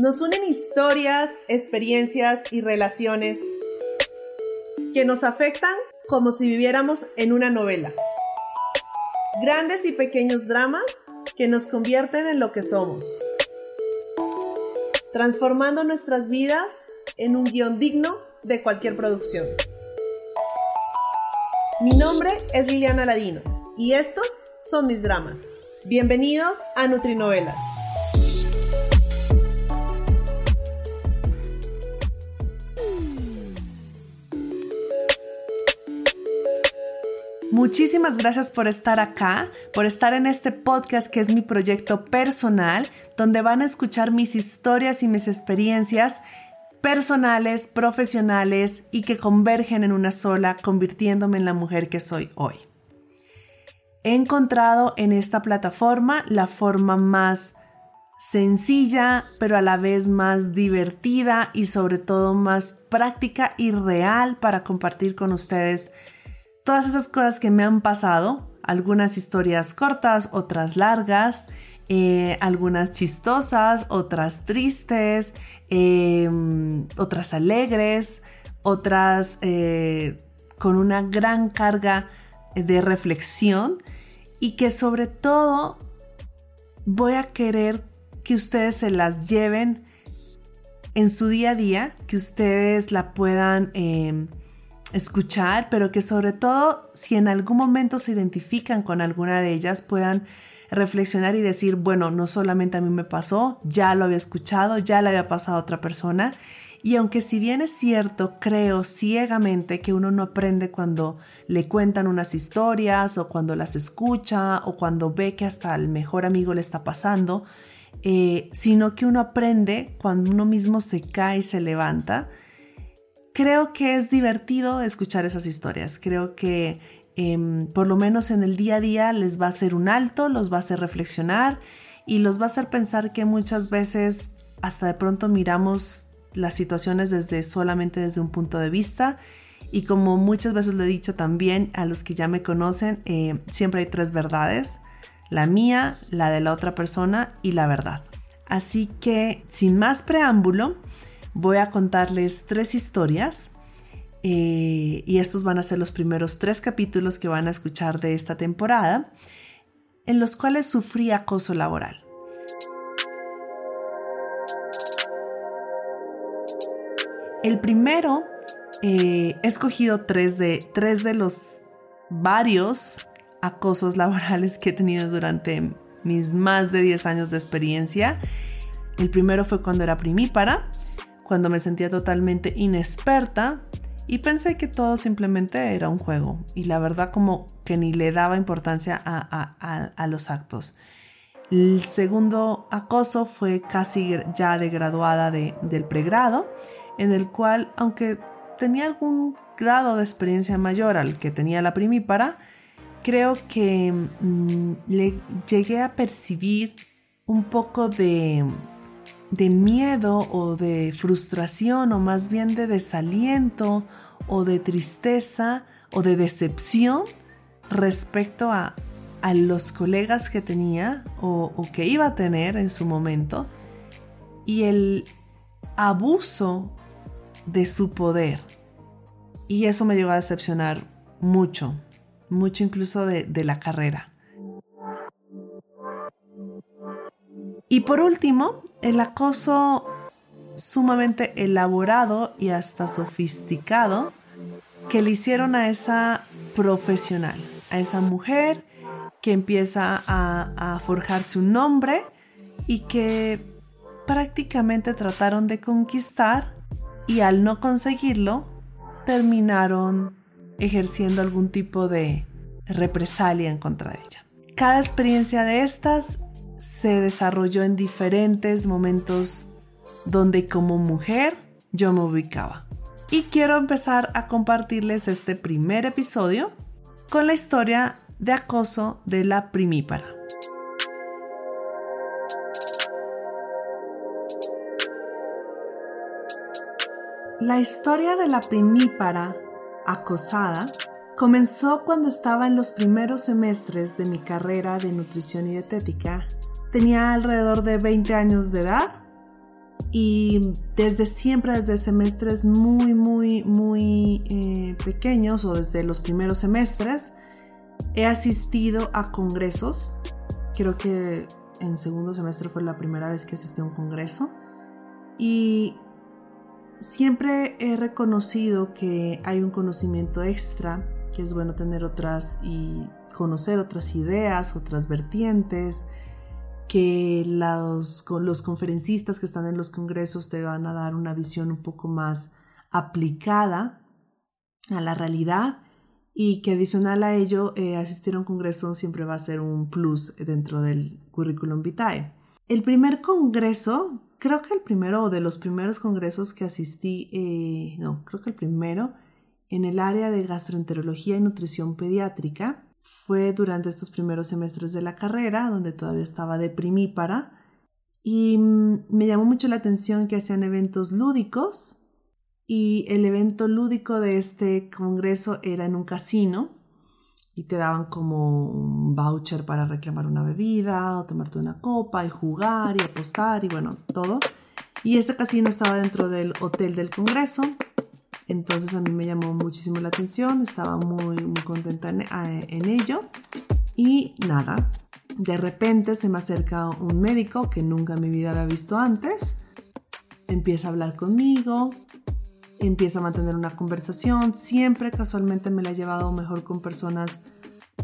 Nos unen historias, experiencias y relaciones que nos afectan como si viviéramos en una novela. Grandes y pequeños dramas que nos convierten en lo que somos, transformando nuestras vidas en un guion digno de cualquier producción. Mi nombre es Liliana Ladino y estos son mis dramas. Bienvenidos a Nutrinovelas. Muchísimas gracias por estar acá, por estar en este podcast que es mi proyecto personal, donde van a escuchar mis historias y mis experiencias personales, profesionales y que convergen en una sola, convirtiéndome en la mujer que soy hoy. He encontrado en esta plataforma la forma más sencilla, pero a la vez más divertida y sobre todo más práctica y real para compartir con ustedes todas esas cosas que me han pasado, algunas historias cortas, otras largas, eh, algunas chistosas, otras tristes, em, otras alegres, otras eh, con una gran carga de reflexión y que sobre todo voy a querer que ustedes se las lleven en su día a día, que ustedes la puedan em, escuchar, pero que sobre todo si en algún momento se identifican con alguna de ellas puedan reflexionar y decir, bueno, no solamente a mí me pasó, ya lo había escuchado, ya le había pasado a otra persona. Y aunque si bien es cierto, creo ciegamente que uno no aprende cuando le cuentan unas historias o cuando las escucha o cuando ve que hasta al mejor amigo le está pasando, eh, sino que uno aprende cuando uno mismo se cae y se levanta creo que es divertido escuchar esas historias. Creo que em, por lo menos en el día a día les va a hacer un alto, los va a hacer reflexionar y los va a hacer pensar que muchas veces hasta de pronto miramos las situaciones desde solamente desde un punto de vista. Y como muchas veces lo he dicho también a los que ya me conocen, eh, siempre hay tres verdades. La mía, la de la otra persona y la verdad. Así que, sin más preámbulo, voy a contarles tres historias eh, y estos van a ser los primeros tres capítulos que van a escuchar de esta temporada en los cuales sufrí acoso laboral. El primero, eh, he escogido tres de, tres de los varios acosos laborales que he tenido durante mis más de 10 años de experiencia. El primero fue cuando era primípara, cuando me sentía totalmente inexperta y pensé que todo simplemente era un juego y la verdad como que ni le daba importancia a, los actos. El segundo acoso fue casi ya de graduada del pregrado, en el cual, aunque tenía algún grado de experiencia mayor al que tenía la primípara, creo que mm, le llegué a percibir un poco de de miedo o de frustración o más bien de desaliento o de tristeza o de decepción respecto a, los colegas que tenía o, o que iba a tener en su momento y el abuso de su poder. Y eso me llevó a decepcionar mucho, mucho incluso de, de la carrera. Y por último, el acoso sumamente elaborado y hasta sofisticado que le hicieron a esa profesional, a esa mujer que empieza a, forjarse un nombre y que prácticamente trataron de conquistar y al no conseguirlo terminaron ejerciendo algún tipo de represalia en contra de ella. Cada experiencia de estas se desarrolló en diferentes momentos donde como mujer yo me ubicaba. Y quiero empezar a compartirles este primer episodio con la historia de acoso de la primípara. La historia de la primípara acosada comenzó cuando estaba en los primeros semestres de mi carrera de nutrición y dietética Tenía alrededor de 20 años de edad Y desde siempre, desde semestres muy, muy, muy eh, pequeños o desde los primeros semestres, he asistido a congresos. Creo que en segundo semestre fue la primera vez que asistí a un congreso. Y siempre he reconocido que hay un conocimiento extra, que es bueno tener otras y conocer otras ideas, otras vertientes, que los, los conferencistas que están en los congresos te van a dar una visión un poco más aplicada a la realidad y que adicional a ello eh, asistir a un congreso siempre va a ser un plus dentro del currículum vitae. El primer congreso, creo que el primero de los primeros congresos que asistí, eh, no, creo que el primero en el área de gastroenterología y nutrición pediátrica, fue durante estos primeros semestres de la carrera, donde todavía estaba deprimípara, y mm, me llamó mucho la atención que hacían eventos lúdicos, y el evento lúdico de este congreso era en un casino, y te daban como un voucher para reclamar una bebida, o tomarte una copa, y jugar, y apostar, y bueno, todo. Y ese casino estaba dentro del hotel del congreso, entonces a mí me llamó muchísimo la atención, estaba muy, muy contenta en, ello. Y nada, de repente se me acerca un médico que nunca en mi vida había visto antes, empieza a hablar conmigo, empieza a mantener una conversación, siempre casualmente me la he llevado mejor con personas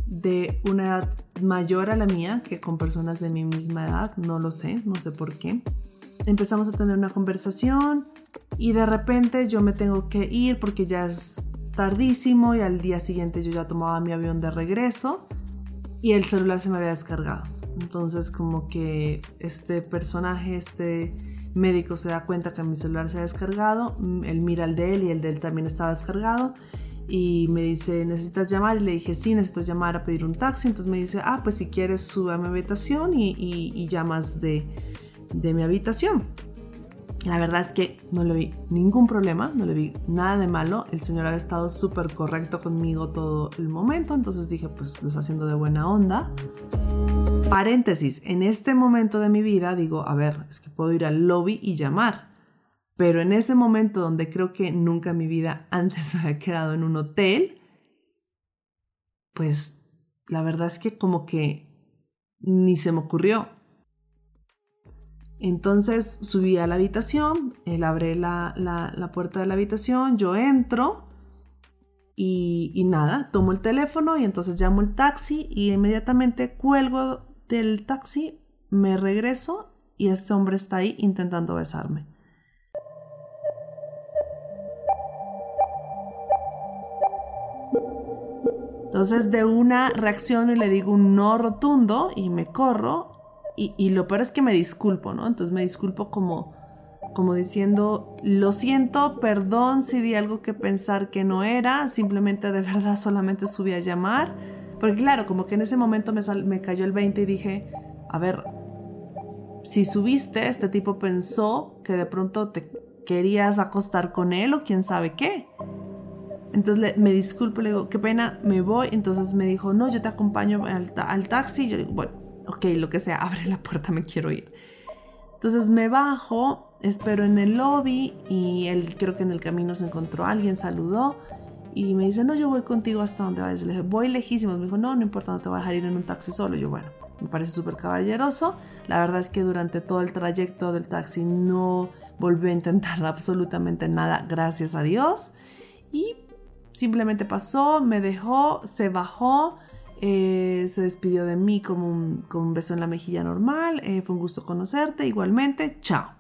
de una edad mayor a la mía que con personas de mi misma edad, no lo sé, no sé por qué. Empezamos a tener una conversación, y de repente yo me tengo que ir porque ya es tardísimo y al día siguiente yo ya tomaba mi avión de regreso y el celular se me había descargado. Entonces como que este personaje, este médico se da cuenta que mi celular se ha descargado, él mira el de él y el de él también estaba descargado y me dice, ¿necesitas llamar? Y le dije, sí, necesito llamar a pedir un taxi. Entonces me dice, ah, pues si quieres sube a mi habitación y, y llamas de, de mi habitación. La verdad es que no le vi ningún problema, no le vi nada de malo. El señor había estado súper correcto conmigo todo el momento, entonces dije, pues lo está haciendo de buena onda. Paréntesis, en este momento de mi vida digo, a ver, es que puedo ir al lobby y llamar. Pero en ese momento donde creo que nunca en mi vida antes me había quedado en un hotel, pues la verdad es que como que ni se me ocurrió. Entonces subí a la habitación, él abre la, puerta de la habitación, yo entro y, y, nada, tomo el teléfono y entonces llamo el taxi y inmediatamente cuelgo del taxi, me regreso y este hombre está ahí intentando besarme. Entonces de una reacción y le digo un no rotundo y me corro y, lo peor es que me disculpo, ¿no? Entonces me disculpo como, como diciendo, lo siento, perdón si di algo que pensar que no era, simplemente de verdad solamente subí a llamar. Porque claro, como que en ese momento me, me cayó el 20 y dije, a ver, si subiste, este tipo pensó que de pronto te querías acostar con él o quién sabe qué. Entonces me disculpo, le digo, qué pena, me voy. Entonces me dijo, no, yo te acompaño al, al taxi. Yo digo, bueno, ok, lo que sea, abre la puerta, me quiero ir. Entonces me bajo, espero en el lobby y él creo que en el camino se encontró alguien, saludó y me dice, no, yo voy contigo hasta donde vayas. Le dije, voy lejísimos. Me dijo, no, no importa, no te voy a dejar ir en un taxi solo. Yo, bueno, me parece súper caballeroso. La verdad es que durante todo el trayecto del taxi no volvió a intentar absolutamente nada, gracias a Dios. Y simplemente pasó, me dejó, se bajó eh, se despidió de mí como un, con un beso en la mejilla normal. Eh, fue un gusto conocerte. Igualmente, chao.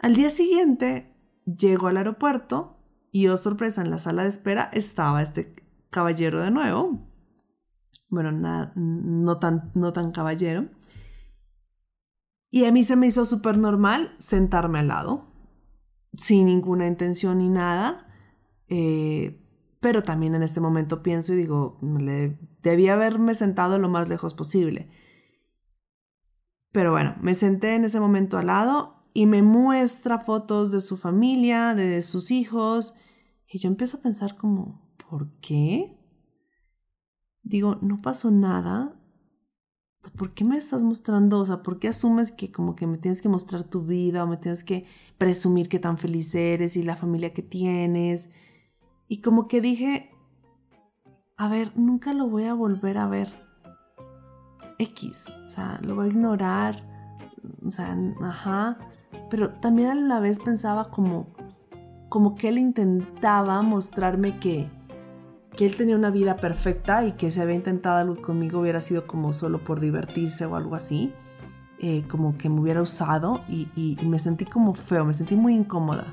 Al día siguiente llego al aeropuerto y, oh sorpresa, en la sala de espera estaba este caballero de nuevo. Bueno, no, tan, no tan caballero. Y a mí se me hizo súper normal sentarme al lado, sin ninguna intención ni nada. Eh, pero también en este momento pienso y digo, le, debía haberme sentado lo más lejos posible. Pero bueno, me senté en ese momento al lado y me muestra fotos de su familia, de sus hijos, y yo empiezo a pensar como, ¿por qué? Digo, no pasó nada. ¿por qué me estás mostrando? O sea, ¿por qué asumes que como que me tienes que mostrar tu vida o me tienes que presumir que tan feliz eres y la familia que tienes? Y como que dije, a ver, nunca lo voy a volver a ver. X, o sea, lo voy a ignorar, o sea, ajá, pero también a la vez pensaba como, como que él intentaba mostrarme que, que él tenía una vida perfecta y que si había intentado algo conmigo hubiera sido como solo por divertirse o algo así, eh, como que me hubiera usado y, me sentí como feo, me sentí muy incómoda.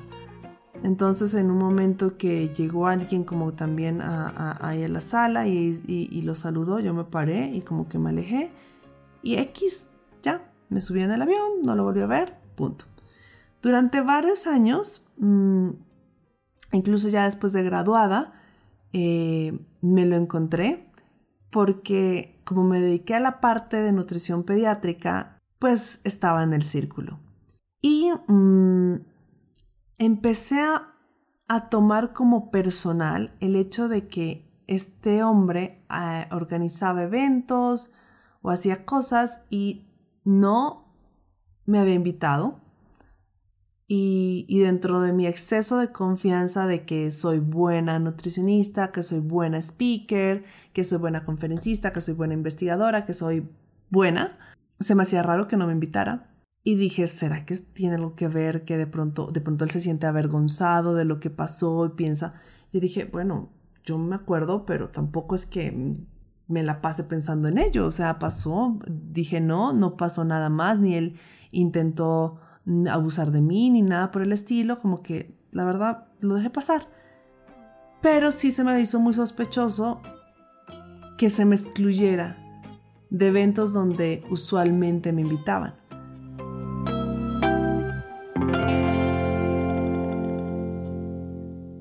Entonces en un momento que llegó alguien como también a, a, la sala y, y, lo saludó, yo me paré y como que me alejé y X, ya, me subí en el avión, no lo volví a ver, punto. Durante varios años, mm, incluso ya después de graduada, eh, me lo encontré porque como me dediqué a la parte de nutrición pediátrica, pues estaba en el círculo. Y mm, empecé a, tomar como personal el hecho de que este hombre eh, organizaba eventos o hacía cosas y no me había invitado y, dentro de mi exceso de confianza de que soy buena nutricionista, que soy buena speaker, que soy buena conferencista, que soy buena investigadora, que soy buena, se me hacía raro que no me invitara. Y dije, ¿será que tiene algo que ver que de pronto, de pronto él se siente avergonzado de lo que pasó y piensa? Y dije, bueno, yo me acuerdo, pero tampoco es que me la pase pensando en ello. O sea, pasó, dije, no, no pasó nada más, ni él intentó abusar de mí ni nada por el estilo, como que la verdad lo dejé pasar. Pero sí se me hizo muy sospechoso que se me excluyera de eventos donde usualmente me invitaban.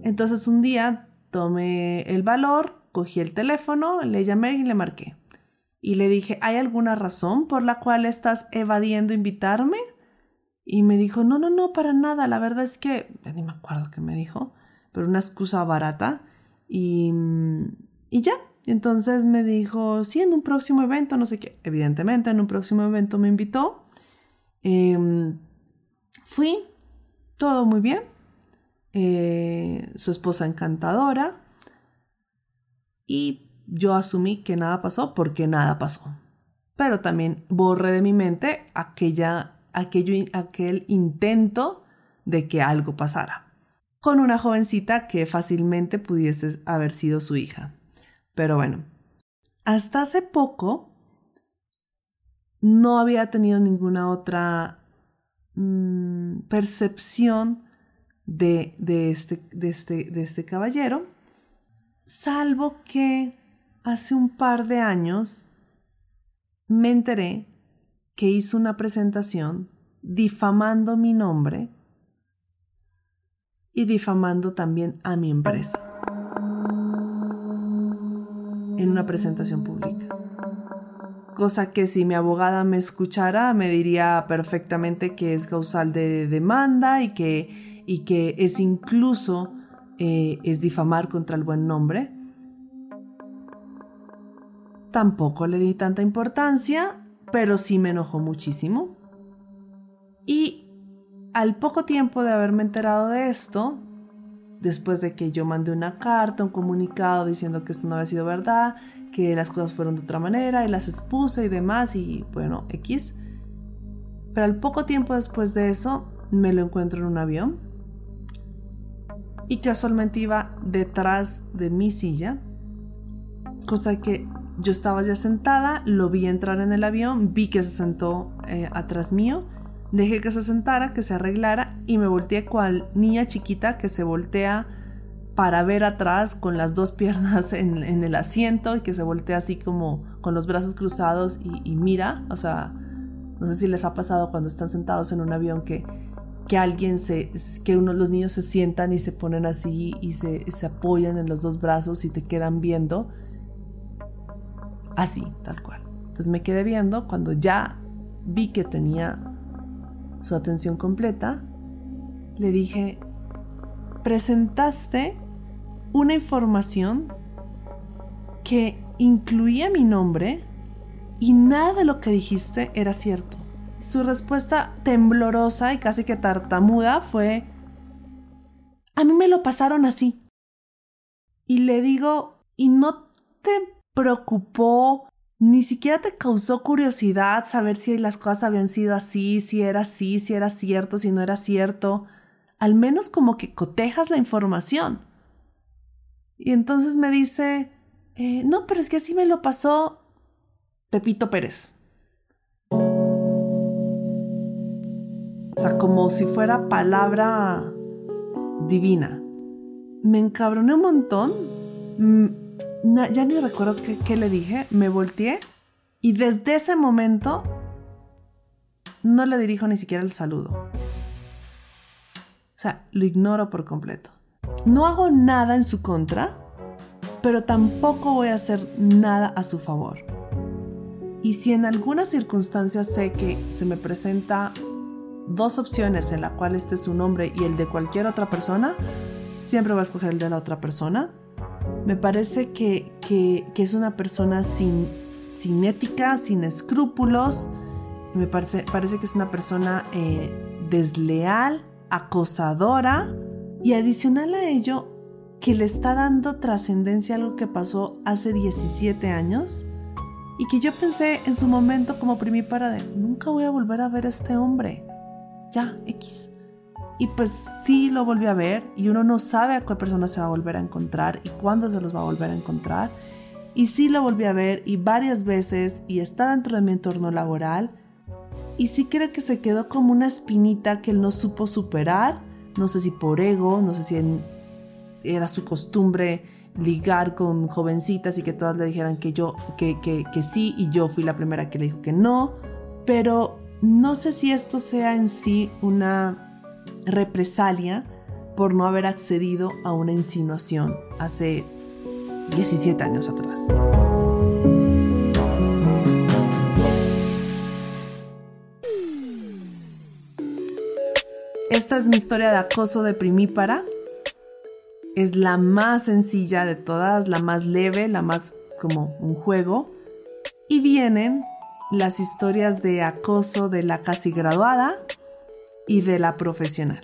Entonces un día tomé el valor, cogí el teléfono, le llamé y le marqué. Y le dije, ¿hay alguna razón por la cual estás evadiendo invitarme? Y me dijo, no, no, no, para nada. La verdad es que, ni me acuerdo qué me dijo, pero una excusa barata. Y, y ya. Entonces me dijo, sí, en un próximo evento, no sé qué. Evidentemente, en un próximo evento me invitó. Em, fui, todo muy bien. Eh, su esposa encantadora. Y yo asumí que nada pasó porque nada pasó. Pero también borré de mi mente aquella aquel intento de que algo pasara, con una jovencita que fácilmente pudiese haber sido su hija. Pero bueno, hasta hace poco no había tenido ninguna otra mm, percepción de, este, de, este, de este caballero, salvo que hace un par de años me enteré que hizo una presentación difamando mi nombre y difamando también a mi empresa en una presentación pública. Cosa que si mi abogada me escuchara me diría perfectamente que es causal de demanda y que, y que es incluso eh, es difamar contra el buen nombre. Tampoco le di tanta importancia pero sí me enojó muchísimo. Y al poco tiempo de haberme enterado de esto, después de que yo mandé una carta, un comunicado diciendo que esto no había sido verdad, que las cosas fueron de otra manera y las expuse y demás, y bueno, X. Pero al poco tiempo después de eso, me lo encuentro en un avión y casualmente iba detrás de mi silla, cosa que yo estaba ya sentada, lo vi entrar en el avión, vi que se sentó eh, atrás mío, dejé que se sentara, que se arreglara y me volteé cual niña chiquita que se voltea para ver atrás con las dos piernas en, el asiento y que se voltea así como con los brazos cruzados y, mira, o sea, no sé si les ha pasado cuando están sentados en un avión que, que alguien se, que los niños se sientan y se ponen así y se, se apoyan en los dos brazos y te quedan viendo Así, tal cual. Entonces me quedé viendo cuando ya vi que tenía su atención completa, le dije, presentaste una información que incluía mi nombre y nada de lo que dijiste era cierto. Su respuesta temblorosa y casi que tartamuda fue, a mí me lo pasaron así. Y le digo, ¿y no te preocupó, ni siquiera te causó curiosidad saber si las cosas habían sido así, si era así, si era cierto, si no era cierto? Al menos como que cotejas la información. Y entonces me dice, eh, no, pero es que así me lo pasó Pepito Pérez. O sea, como si fuera palabra divina. Me encabroné un montón. Mm, ya ni recuerdo qué, le dije. Me volteé y desde ese momento no le dirijo ni siquiera el saludo. O sea, lo ignoro por completo. No hago nada en su contra, pero tampoco voy a hacer nada a su favor. Y si en alguna circunstancia sé que se me presenta dos opciones en la cual este es su nombre y el de cualquier otra persona, siempre voy a escoger el de la otra persona. Me parece que, es una persona sin, sin ética, sin escrúpulos. Me parece, parece que es una persona eh, desleal, acosadora y adicional a ello que le está dando trascendencia a algo que pasó hace 17 años y que yo pensé en su momento como primípara de nunca voy a volver a ver a este hombre. Ya, X. Y pues sí lo volví a ver y uno no sabe a cuál persona se va a volver a encontrar y cuándo se los va a volver a encontrar. Y sí lo volví a ver y varias veces y está dentro de mi entorno laboral. Y sí creo que se quedó como una espinita que él no supo superar. No sé si por ego, no sé si era su costumbre ligar con jovencitas y que todas le dijeran que yo, que, que sí y yo fui la primera que le dijo que no, pero no sé si esto sea en sí una represalia por no haber accedido a una insinuación hace 17 años atrás. Esta es mi historia de acoso de primípara es la más sencilla de todas, la más leve, la más como un juego. Y vienen las historias de acoso de la casi graduada y de la profesional.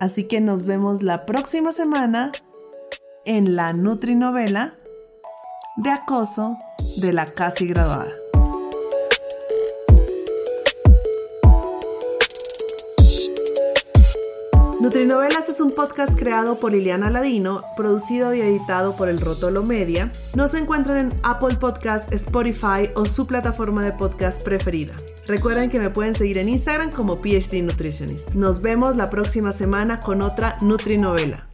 Así que nos vemos la próxima semana en la Nutrinovela de acoso de la casi graduada. Nutrinovelas es un podcast creado por Liliana Ladino, producido y editado por El Rotolo Media. Nos encuentran en Apple Podcast, Spotify o su plataforma de podcast preferida. Recuerden que me pueden seguir en Instagram como PhD Nutritionist. Nos vemos la próxima semana con otra Nutrinovela.